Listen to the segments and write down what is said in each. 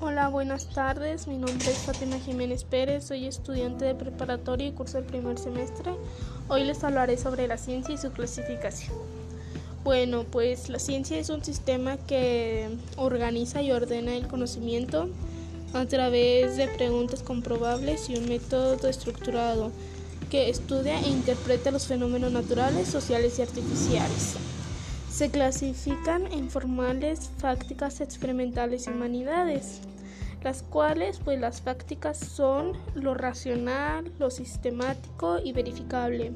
Hola, buenas tardes. Mi nombre es Fátima Jiménez Pérez. Soy estudiante de preparatoria y curso el primer semestre. Hoy les hablaré sobre la ciencia y su clasificación. Bueno, pues la ciencia es un sistema que organiza y ordena el conocimiento a través de preguntas comprobables y un método estructurado que estudia e interpreta los fenómenos naturales, sociales y artificiales. Se clasifican en formales, fácticas, experimentales y humanidades, las cuales, pues las fácticas son lo racional, lo sistemático y verificable.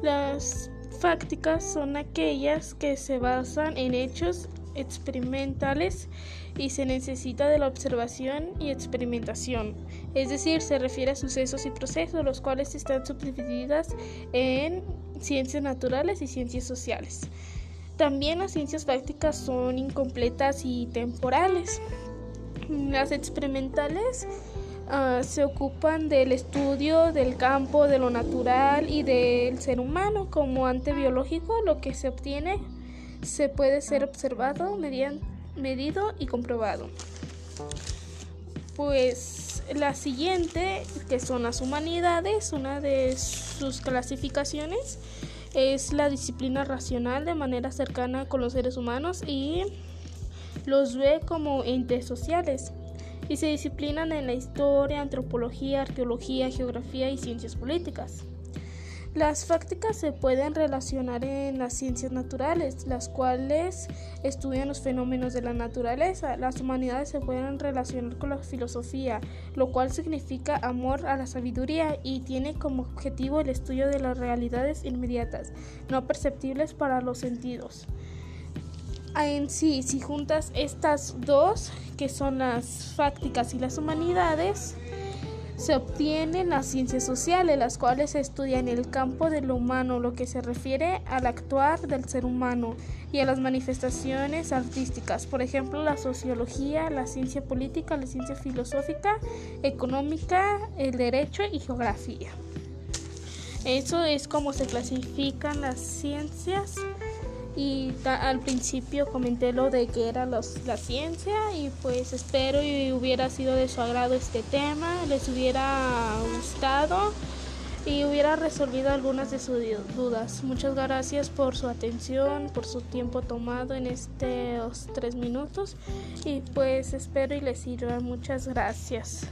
Las fácticas son aquellas que se basan en hechos experimentales y se necesita de la observación y experimentación, es decir, se refiere a sucesos y procesos los cuales están subdivididas en ciencias naturales y ciencias sociales. También las ciencias prácticas son incompletas y temporales. Las experimentales uh, se ocupan del estudio del campo, de lo natural y del ser humano como antebiológico. Lo que se obtiene se puede ser observado, medido y comprobado. Pues la siguiente, que son las humanidades, una de sus clasificaciones es la disciplina racional de manera cercana con los seres humanos y los ve como entes sociales y se disciplinan en la historia, antropología, arqueología, geografía y ciencias políticas. Las fácticas se pueden relacionar en las ciencias naturales, las cuales estudian los fenómenos de la naturaleza. Las humanidades se pueden relacionar con la filosofía, lo cual significa amor a la sabiduría y tiene como objetivo el estudio de las realidades inmediatas, no perceptibles para los sentidos. En sí, si juntas estas dos, que son las fácticas y las humanidades, se obtienen las ciencias sociales, las cuales estudian el campo de lo humano, lo que se refiere al actuar del ser humano y a las manifestaciones artísticas, por ejemplo, la sociología, la ciencia política, la ciencia filosófica, económica, el derecho y geografía. Eso es como se clasifican las ciencias y al principio comenté lo de que era la ciencia y pues espero y hubiera sido de su agrado este tema, les hubiera gustado y hubiera resolvido algunas de sus dudas. Muchas gracias por su atención, por su tiempo tomado en estos tres minutos y pues espero y les sirva. Muchas gracias.